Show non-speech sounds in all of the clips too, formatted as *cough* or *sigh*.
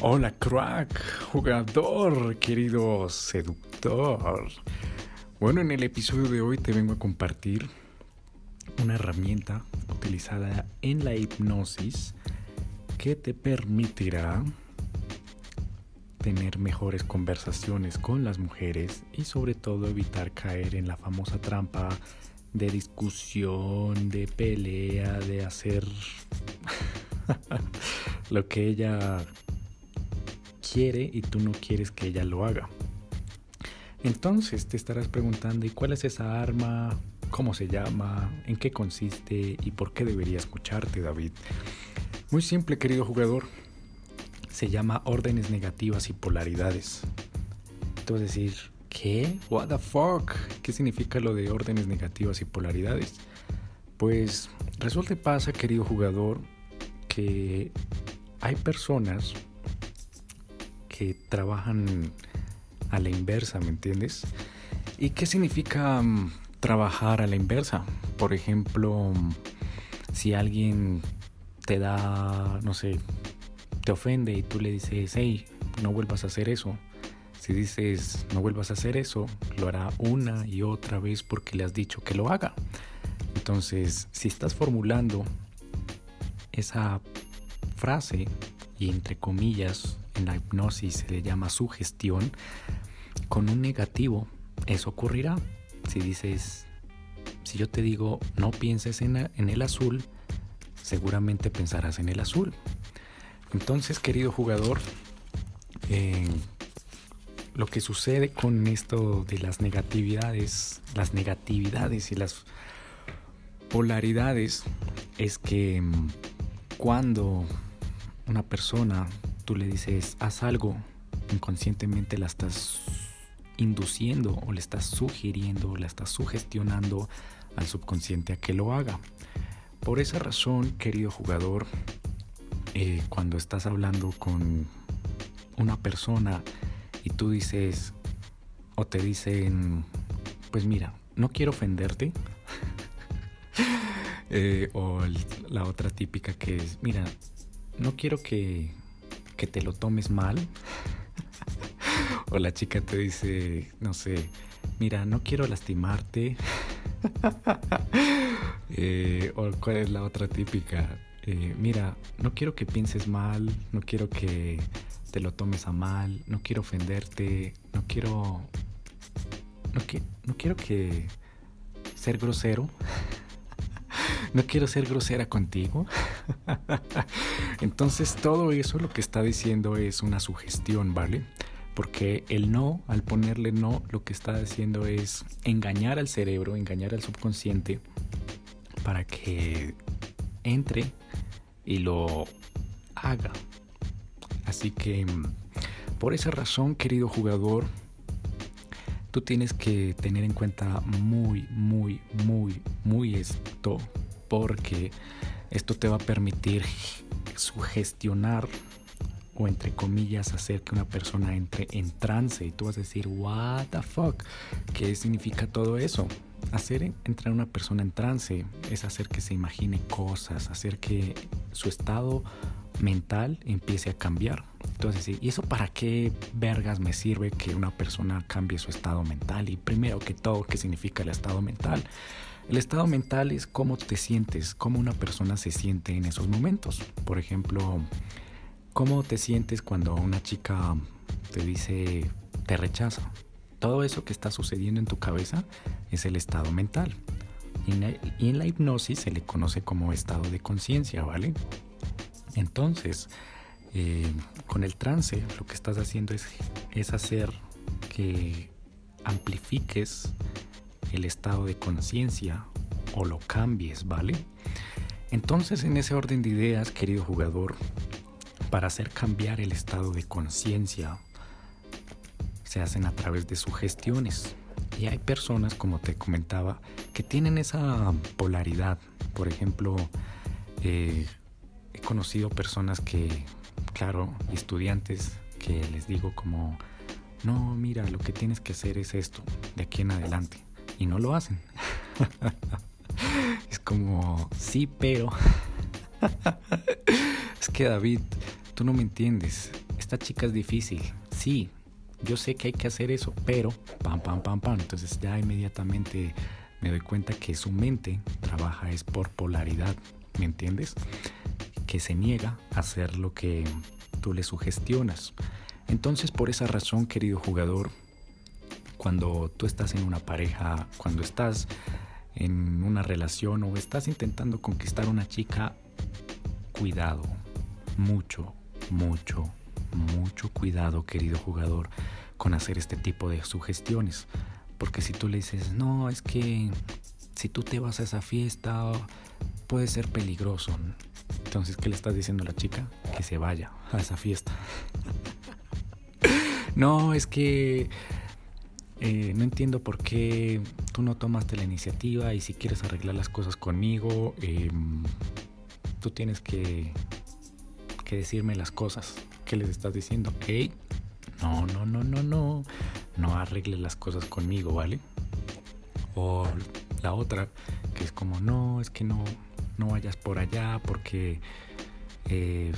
Hola crack, jugador, querido seductor. Bueno, en el episodio de hoy te vengo a compartir una herramienta utilizada en la hipnosis que te permitirá tener mejores conversaciones con las mujeres y sobre todo evitar caer en la famosa trampa de discusión, de pelea, de hacer *laughs* lo que ella quiere y tú no quieres que ella lo haga. Entonces te estarás preguntando, ¿y cuál es esa arma? ¿Cómo se llama? ¿En qué consiste? ¿Y por qué debería escucharte, David? Muy simple, querido jugador. Se llama órdenes negativas y polaridades. Tú vas a decir, ¿qué? ¿What the fuck? ¿Qué significa lo de órdenes negativas y polaridades? Pues resulta y pasa, querido jugador, que hay personas que trabajan a la inversa, ¿me entiendes? ¿Y qué significa um, trabajar a la inversa? Por ejemplo, si alguien te da, no sé, te ofende y tú le dices, hey, no vuelvas a hacer eso. Si dices, no vuelvas a hacer eso, lo hará una y otra vez porque le has dicho que lo haga. Entonces, si estás formulando esa frase y entre comillas en la hipnosis se le llama sugestión, con un negativo eso ocurrirá. Si dices, si yo te digo no pienses en, el azul, seguramente pensarás en el azul. Entonces, querido jugador, eh, lo que sucede con esto de las negatividades, las negatividades y las polaridades es que mm, cuando una persona tú le dices, haz algo, inconscientemente la estás induciendo o le estás sugiriendo, la estás sugestionando al subconsciente a que lo haga. Por esa razón, querido jugador, eh, cuando estás hablando con una persona y tú dices, o te dicen, pues mira, no quiero ofenderte, *laughs* eh, o la otra típica que es, mira, no quiero que que te lo tomes mal. *laughs* o la chica te dice, no sé, mira, no quiero lastimarte. *laughs* Eh, o cuál es la otra típica, eh, mira, no quiero que pienses mal, no quiero que te lo tomes a mal, no quiero ofenderte, no quiero... No, que, no quiero que ser grosero. *laughs* no quiero ser grosera contigo. *laughs* Entonces todo eso lo que está diciendo es una sugestión, ¿vale? Porque el no, al ponerle no, lo que está haciendo es engañar al cerebro, engañar al subconsciente para que entre y lo haga. Así que por esa razón, querido jugador, tú tienes que tener en cuenta muy, muy, muy, muy esto porque esto te va a permitir sugestionar o entre comillas hacer que una persona entre en trance y tú vas a decir, what the fuck, ¿qué significa todo eso? Hacer entrar a una persona en trance es hacer que se imagine cosas, hacer que su estado mental empiece a cambiar. Entonces, ¿y eso para qué vergas me sirve que una persona cambie su estado mental? Y primero que todo, ¿qué significa el estado mental? El estado mental es cómo te sientes, cómo una persona se siente en esos momentos. Por ejemplo, cómo te sientes cuando una chica te dice te rechaza. Todo eso que está sucediendo en tu cabeza es el estado mental. Y en la, hipnosis se le conoce como estado de conciencia, ¿vale? Entonces, eh, con el trance lo que estás haciendo es, hacer que amplifiques el estado de conciencia o lo cambies, ¿vale? Entonces, en ese orden de ideas, querido jugador, para hacer cambiar el estado de conciencia, se hacen a través de sugestiones. Y hay personas, como te comentaba, que tienen esa polaridad. Por ejemplo, eh, he conocido personas que, claro, estudiantes que les digo como, no, mira, lo que tienes que hacer es esto, de aquí en adelante y no lo hacen. *laughs* es como, sí, pero... *laughs* es que David, tú no me entiendes. Esta chica es difícil. Sí, yo sé que hay que hacer eso, pero pam, pam, pam, pam. Entonces ya inmediatamente me doy cuenta que su mente trabaja es por polaridad, ¿me entiendes? Que se niega a hacer lo que tú le sugestionas. Entonces por esa razón, querido jugador, cuando tú estás en una pareja, cuando estás en una relación o estás intentando conquistar una chica, cuidado, mucho, mucho, mucho cuidado, querido jugador, con hacer este tipo de sugestiones. Porque si tú le dices, no, es que si tú te vas a esa fiesta puede ser peligroso. Entonces, ¿qué le estás diciendo a la chica? Que se vaya a esa fiesta. *laughs* no, es que eh, no entiendo por qué tú no tomaste la iniciativa y si quieres arreglar las cosas conmigo, em, tú tienes que, que decirme las cosas. ¿Qué les estás diciendo? Hey, no, no, no, no, no. No arregles las cosas conmigo, ¿vale? O la otra, que es como, no, es que no, no vayas por allá porque eh,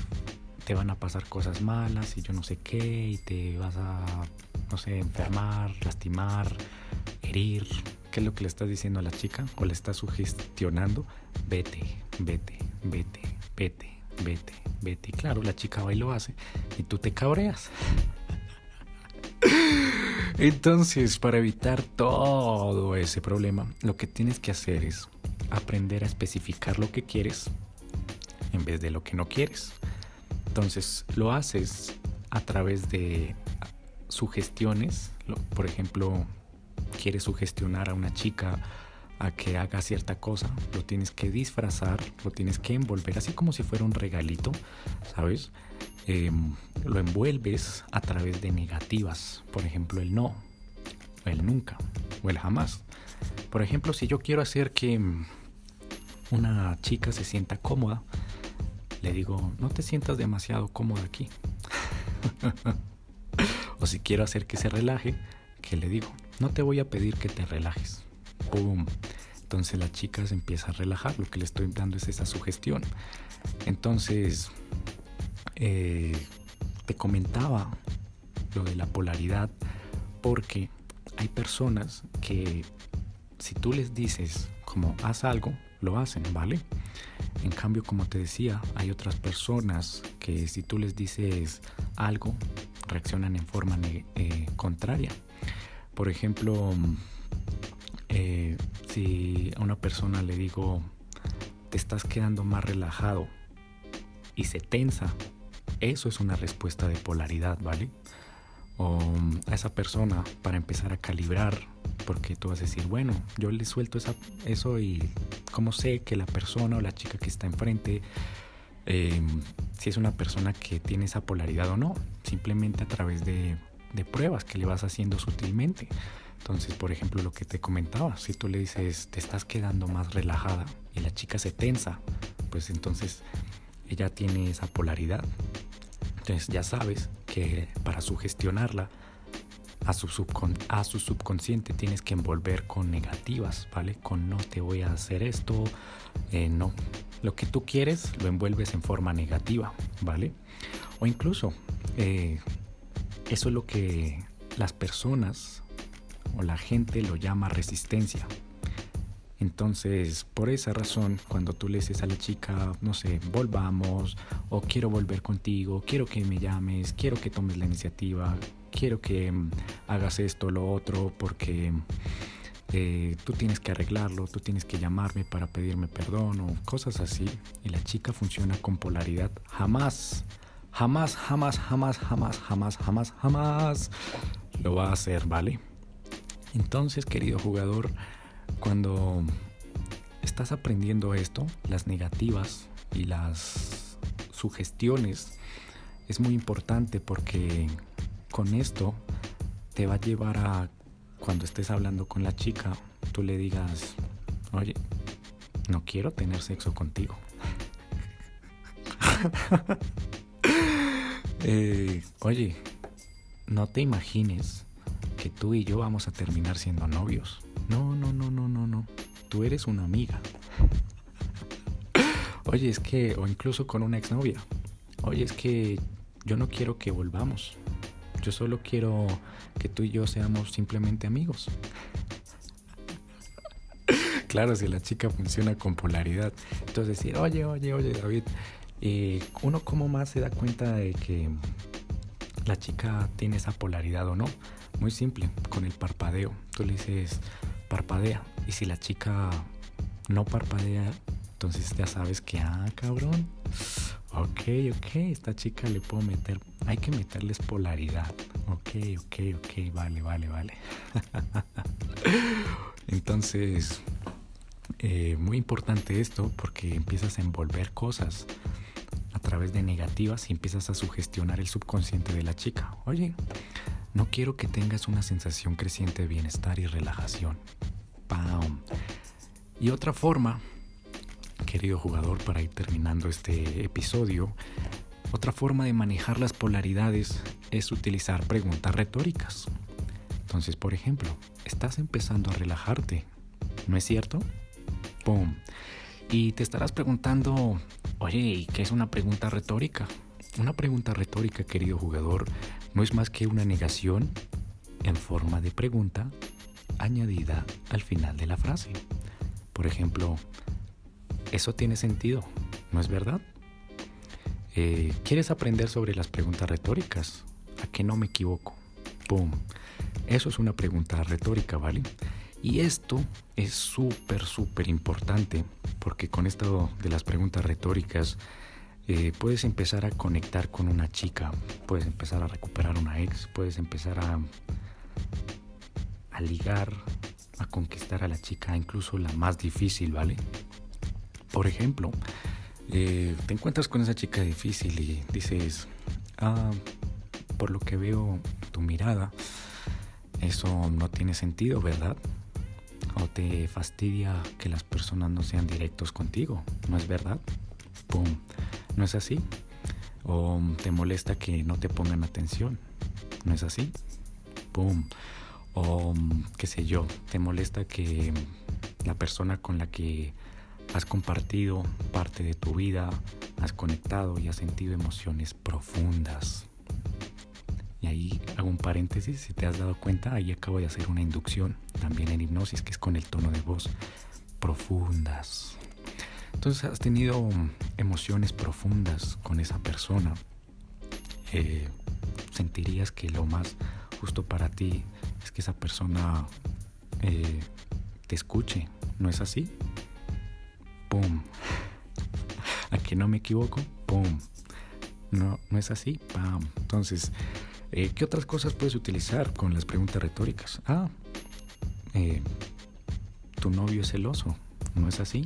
te van a pasar cosas malas y yo no sé qué, y te vas a, no sé, enfermar, lastimar, herir. ¿Qué es lo que le estás diciendo a la chica? ¿O le estás sugestionando? Vete, vete, vete, vete, vete, vete. Y claro, la chica va y lo hace y tú te cabreas. *laughs* Entonces, para evitar todo ese problema, lo que tienes que hacer es aprender a especificar lo que quieres en vez de lo que no quieres. Entonces, lo haces a través de sugestiones. Por ejemplo, quieres sugestionar a una chica a que haga cierta cosa, lo tienes que disfrazar, lo tienes que envolver, así como si fuera un regalito, ¿sabes? Em, lo envuelves a través de negativas, por ejemplo el no, el nunca o el jamás. Por ejemplo, si yo quiero hacer que una chica se sienta cómoda, le digo, no te sientas demasiado cómoda aquí. *laughs* o si quiero hacer que se relaje, que le digo, no te voy a pedir que te relajes. ¡Pum! Entonces la chica se empieza a relajar, lo que le estoy dando es esa sugestión. Entonces, eh, te comentaba lo de la polaridad porque hay personas que si tú les dices como haz algo, lo hacen, ¿vale? En cambio, como te decía, hay otras personas que si tú les dices algo, reaccionan en forma eh, contraria. Por ejemplo, eh, si a una persona le digo, te estás quedando más relajado y se tensa eso es una respuesta de polaridad, ¿vale? A esa persona para empezar a calibrar, porque tú vas a decir, bueno, yo le suelto eso y ¿cómo sé que la persona o la chica que está enfrente, em, si es una persona que tiene esa polaridad o no? Simplemente a través de, de pruebas que le vas haciendo sutilmente. Entonces, por ejemplo, lo que te comentaba, si tú le dices, te estás quedando más relajada y la chica se tensa, pues entonces ella tiene esa polaridad. Entonces ya sabes que para sugestionarla a su, a su subconsciente tienes que envolver con negativas, ¿vale? Con no te voy a hacer esto, eh, no. Lo que tú quieres lo envuelves en forma negativa, ¿vale? O incluso eh, eso es lo que las personas o la gente lo llama resistencia. Entonces, por esa razón, cuando tú le dices a la chica, no sé, volvamos, o quiero volver contigo, quiero que me llames, quiero que tomes la iniciativa, quiero que mm, hagas esto, lo otro, porque eh, tú tienes que arreglarlo, tú tienes que llamarme para pedirme perdón, o cosas así. Y la chica funciona con polaridad. Jamás, jamás, jamás, jamás, jamás, jamás, jamás, jamás lo va a hacer, ¿vale? Entonces, querido jugador, cuando estás aprendiendo esto, las negativas y las sugestiones, es muy importante porque con esto te va a llevar a cuando estés hablando con la chica, tú le digas, oye, no quiero tener sexo contigo. *laughs* Eh, oye, no te imagines que tú y yo vamos a terminar siendo novios No, no, no, no, no, no. Tú eres una amiga. Oye, es que, o incluso con una exnovia. Oye, es que yo no quiero que volvamos. Yo solo quiero que tú y yo seamos simplemente amigos. claro, si la chica funciona con polaridad. Entonces decir, oye, oye, oye, David, eh, uno cómo más se da cuenta de que la chica tiene esa polaridad o no. Muy simple, con el parpadeo. Tú le dices, parpadea. Y si la chica no parpadea, entonces ya sabes que, ah, cabrón. Ok, ok, esta chica le puedo meter, hay que meterles polaridad. Ok, ok, ok, vale, vale, vale. *laughs* entonces, eh, muy importante esto porque empiezas a envolver cosas a través de negativas y empiezas a sugestionar el subconsciente de la chica. Oye, no quiero que tengas una sensación creciente de bienestar y relajación. ¡Pam! Y otra forma, querido jugador, para ir terminando este episodio, otra forma de manejar las polaridades es utilizar preguntas retóricas. Entonces, por ejemplo, estás empezando a relajarte, ¿no es cierto? ¡Pum! Y te estarás preguntando, oye, ¿qué es una pregunta retórica? Una pregunta retórica, querido jugador, no es más que una negación en forma de pregunta añadida al final de la frase. Por ejemplo, eso tiene sentido, ¿no es verdad? Eh, ¿Quieres aprender sobre las preguntas retóricas? ¿A qué no me equivoco? ¡Pum! Eso es una pregunta retórica, ¿vale? Y esto es súper, súper importante porque con esto de las preguntas retóricas eh, puedes empezar a conectar con una chica, puedes empezar a recuperar una ex, puedes empezar a, a ligar, a conquistar a la chica, incluso la más difícil, ¿vale? Por ejemplo, eh, te encuentras con esa chica difícil y dices, ah, por lo que veo tu mirada, eso no tiene sentido, ¿verdad? O te fastidia que las personas no sean directos contigo, ¿no es verdad? ¡Pum! ¿No es así? ¿O te molesta que no te pongan atención? ¿No es así? ¡Pum! O qué sé yo, te molesta que la persona con la que has compartido parte de tu vida, has conectado y has sentido emociones profundas. Y ahí hago un paréntesis, si te has dado cuenta, ahí acabo de hacer una inducción también en hipnosis, que es con el tono de voz profundas. Entonces has tenido emociones profundas con esa persona. Eh, sentirías que lo más justo para ti es que esa persona eh, te escuche. ¿No es así? ¡Pum! *laughs* ¿A no me equivoco? ¡Pum! No, no es así. ¡Pam! Entonces, eh, ¿qué otras cosas puedes utilizar con las preguntas retóricas? Ah, tu novio es celoso. ¿No es así?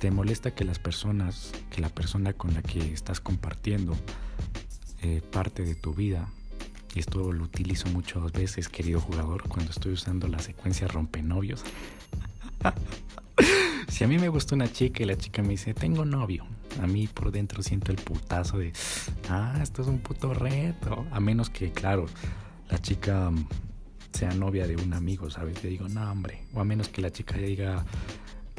¿Te molesta que las personas, que la persona con la que estás compartiendo eh, parte de tu vida, y esto lo utilizo muchas veces, querido jugador, cuando estoy usando la secuencia rompenovios. *laughs* si a mí me gusta una chica y la chica me dice, tengo novio, a mí por dentro siento el putazo de, ah, esto es un puto reto. A menos que, claro, la chica sea novia de un amigo, ¿sabes? Te digo, no, hombre. O a menos que la chica diga,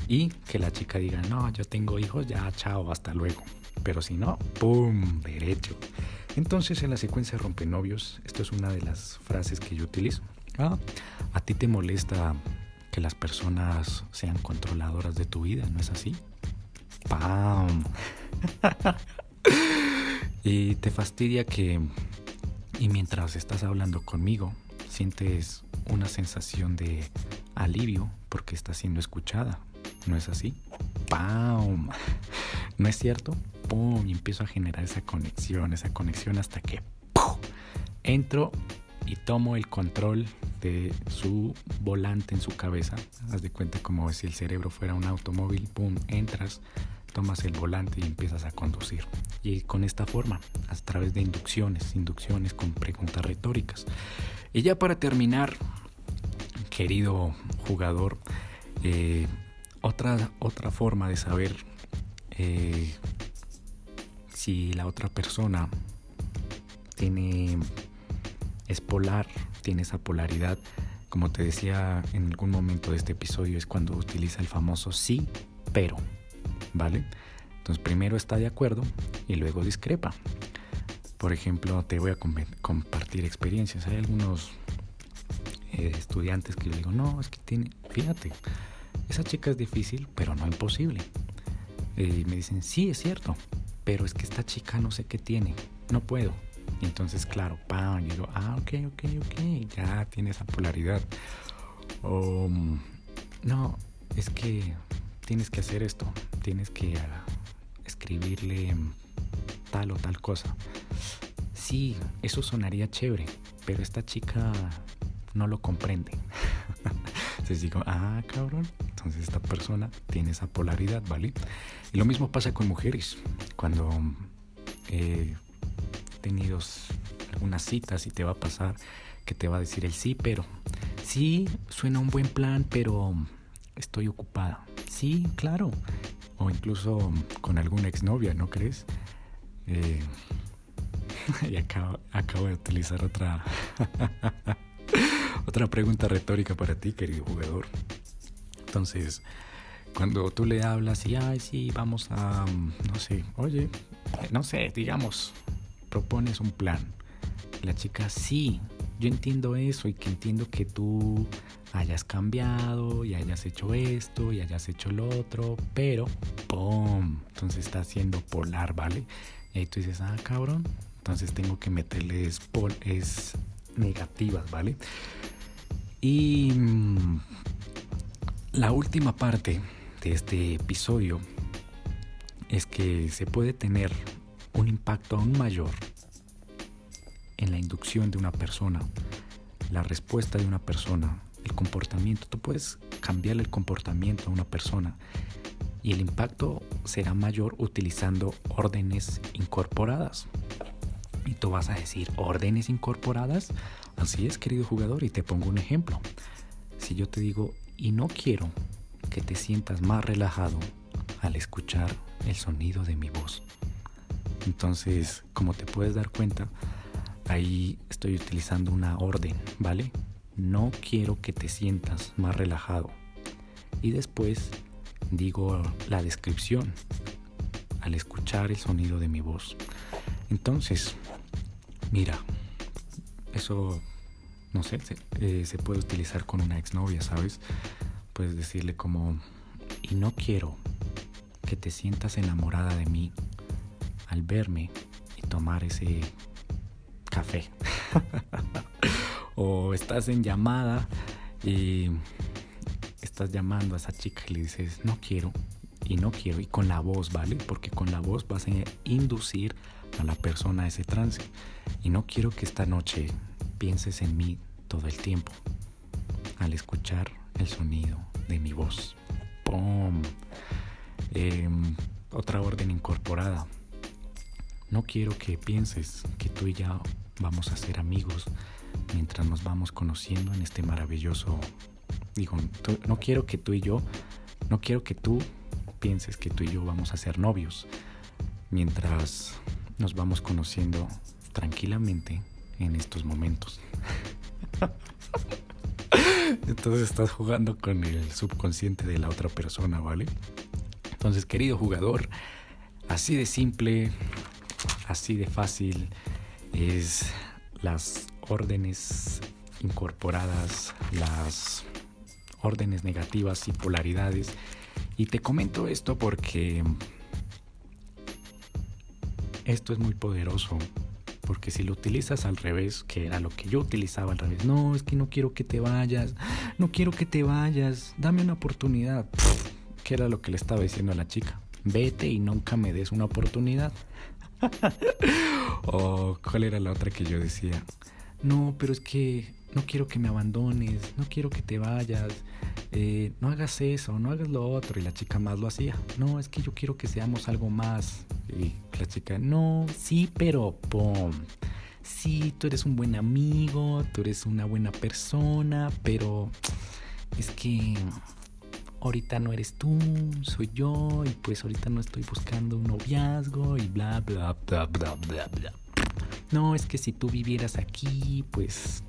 y que la chica diga, no, yo tengo hijos, ya, chao, hasta luego. Pero si no, ¡pum! Derecho. Entonces en la secuencia rompenovios, esto es una de las frases que yo utilizo. Ah, a ti te molesta que las personas sean controladoras de tu vida, ¿no es así? ¡Pam! *laughs* y te fastidia que, y mientras estás hablando conmigo, sientes una sensación de alivio porque estás siendo escuchada. ¿No es así? ¡Pam! ¿No es cierto? ¡Pum! Y empiezo a generar esa conexión, esa conexión hasta que entro y tomo el control de su volante en su cabeza. Haz de cuenta como si el cerebro fuera un automóvil. ¡Pum! Entras, tomas el volante y empiezas a conducir. Y con esta forma, a través de inducciones, inducciones con preguntas retóricas. Y ya para terminar, querido jugador, eh, otra, otra forma de saber eh, si la otra persona tiene es polar, tiene esa polaridad, como te decía en algún momento de este episodio, es cuando utiliza el famoso sí, pero, ¿vale? Entonces primero está de acuerdo y luego discrepa. Por ejemplo, te voy a compartir experiencias. Hay algunos eh, estudiantes que yo digo, no, es que tiene, fíjate, esa chica es difícil, pero no imposible. Y me dicen, sí, es cierto, pero es que esta chica no sé qué tiene, no puedo. Y entonces, claro, pam, yo digo, ah, ok, ok, ok, ya tiene esa polaridad. O, no, es que tienes que hacer esto, tienes que ah, escribirle tal o tal cosa. Sí, eso sonaría chévere, pero esta chica no lo comprende. *laughs* Entonces digo, ah, cabrón, entonces esta persona tiene esa polaridad, ¿vale? Y lo mismo pasa con mujeres. Cuando he tenido algunas citas y te va a pasar que te va a decir el sí, pero sí, suena un buen plan, pero estoy ocupada. Sí, claro. O incluso con alguna exnovia, ¿no crees? Eh, *laughs* y acabo, acabo de utilizar otra, *laughs* otra pregunta retórica para ti, querido jugador. Entonces, cuando tú le hablas y, ay, sí, vamos a, no sé, oye, no sé, digamos, propones un plan. La chica, sí, yo entiendo eso y que entiendo que tú hayas cambiado y hayas hecho esto y hayas hecho lo otro, pero ¡pum! Entonces está siendo polar, ¿vale? Y tú dices, ah, cabrón, entonces tengo que meterles pol es negativas, ¿vale? Y mm, la última parte de este episodio es que se puede tener un impacto aún mayor en la inducción de una persona, la respuesta de una persona el comportamiento. Tú puedes cambiar el comportamiento a una persona y el impacto será mayor utilizando órdenes incorporadas. Y tú vas a decir, ¿órdenes incorporadas? Así es, querido jugador, y te pongo un ejemplo. Si yo te digo, y no quiero que te sientas más relajado al escuchar el sonido de mi voz. Entonces, como te puedes dar cuenta, ahí estoy utilizando una orden, ¿vale? no quiero que te sientas más relajado. Y después digo la descripción al escuchar el sonido de mi voz. Entonces, mira, eso, no sé, se, eh, se puede utilizar con una exnovia, ¿sabes? Puedes decirle como, y no quiero que te sientas enamorada de mí al verme y tomar ese café. *laughs* o estás en llamada y estás llamando a esa chica y le dices, no quiero, y no quiero, y con la voz, ¿vale? Porque con la voz vas a inducir a la persona a ese trance. Y no quiero que esta noche pienses en mí todo el tiempo al escuchar el sonido de mi voz. ¡Pum! Em, otra orden incorporada. No quiero que pienses que tú y ya vamos a ser amigos mientras nos vamos conociendo en este maravilloso... Digo, no quiero que tú y yo, no quiero que tú pienses que tú y yo vamos a ser novios mientras nos vamos conociendo tranquilamente en estos momentos. Entonces estás jugando con el subconsciente de la otra persona, ¿vale? Entonces, querido jugador, así de simple, así de fácil es las órdenes incorporadas, las órdenes negativas y polaridades. Y te comento esto porque esto es muy poderoso. Porque si lo utilizas al revés, que era lo que yo utilizaba al revés, no, es que no quiero que te vayas, no quiero que te vayas, dame una oportunidad. ¿Qué era lo que le estaba diciendo a la chica? Vete y nunca me des una oportunidad. *laughs* o cuál era la otra que yo decía, no, pero es que no quiero que me abandones, no quiero que te vayas, eh, no hagas eso, no hagas lo otro. Y la chica más lo hacía, no, es que yo quiero que seamos algo más. Y la chica, no, sí, pero, ¡pum! Sí, tú eres un buen amigo, tú eres una buena persona, pero es que ahorita no eres tú, soy yo, y pues ahorita no estoy buscando un noviazgo y bla, bla, bla, bla, bla, bla no, es que si tú vivieras aquí, pues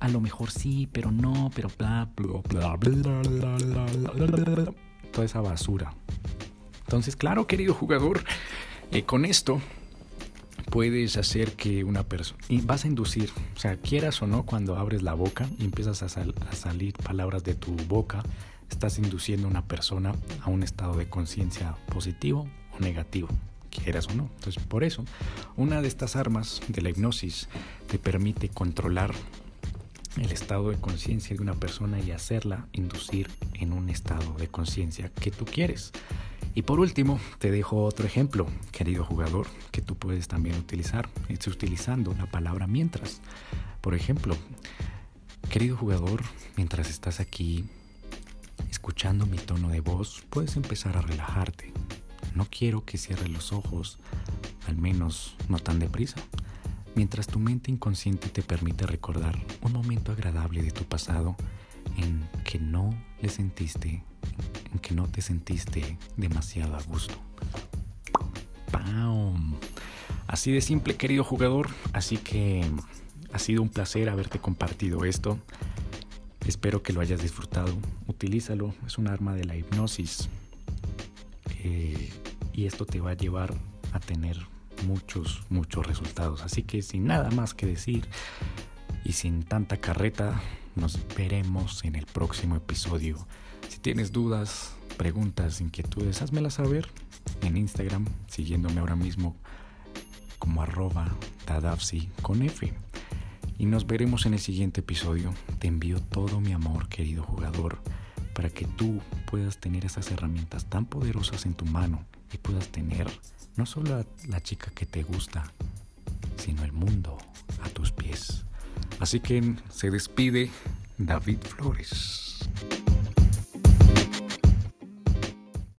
a lo mejor sí, pero no, pero bla, bla, bla, bla, bla, toda esa basura. Entonces, claro, querido jugador, eh, con esto puedes hacer que una persona, vas a inducir, o sea, quieras o no, cuando abres la boca y empiezas a, a salir palabras de tu boca, estás induciendo a una persona a un estado de conciencia positivo o negativo, quieras o no. Entonces, por eso, una de estas armas de la hipnosis te permite controlar el estado de conciencia de una persona y hacerla inducir en un estado de conciencia que tú quieres. Y por último, te dejo otro ejemplo, querido jugador, que tú puedes también utilizar. Es utilizando la palabra mientras. Por ejemplo, querido jugador, mientras estás aquí escuchando mi tono de voz, puedes empezar a relajarte. No quiero que cierres los ojos, al menos no tan deprisa, mientras tu mente inconsciente te permite recordar un momento agradable de tu pasado en que no le sentiste, en que no te sentiste demasiado a gusto. ¡Pam! Así de simple, querido jugador. Así que ha sido un placer haberte compartido esto. Espero que lo hayas disfrutado. Utilízalo, es un arma de la hipnosis. Eh, y esto te va a llevar a tener muchos, muchos resultados. Así que sin nada más que decir y sin tanta carreta, nos veremos en el próximo episodio. Si tienes dudas, preguntas, inquietudes, házmelas saber en Instagram, siguiéndome ahora mismo como arroba con F. Y nos veremos en el siguiente episodio. Te envío todo mi amor, querido jugador, para que tú puedas tener esas herramientas tan poderosas en tu mano y puedas tener no solo a la chica que te gusta, sino el mundo a tus pies. Así que se despide David Flores.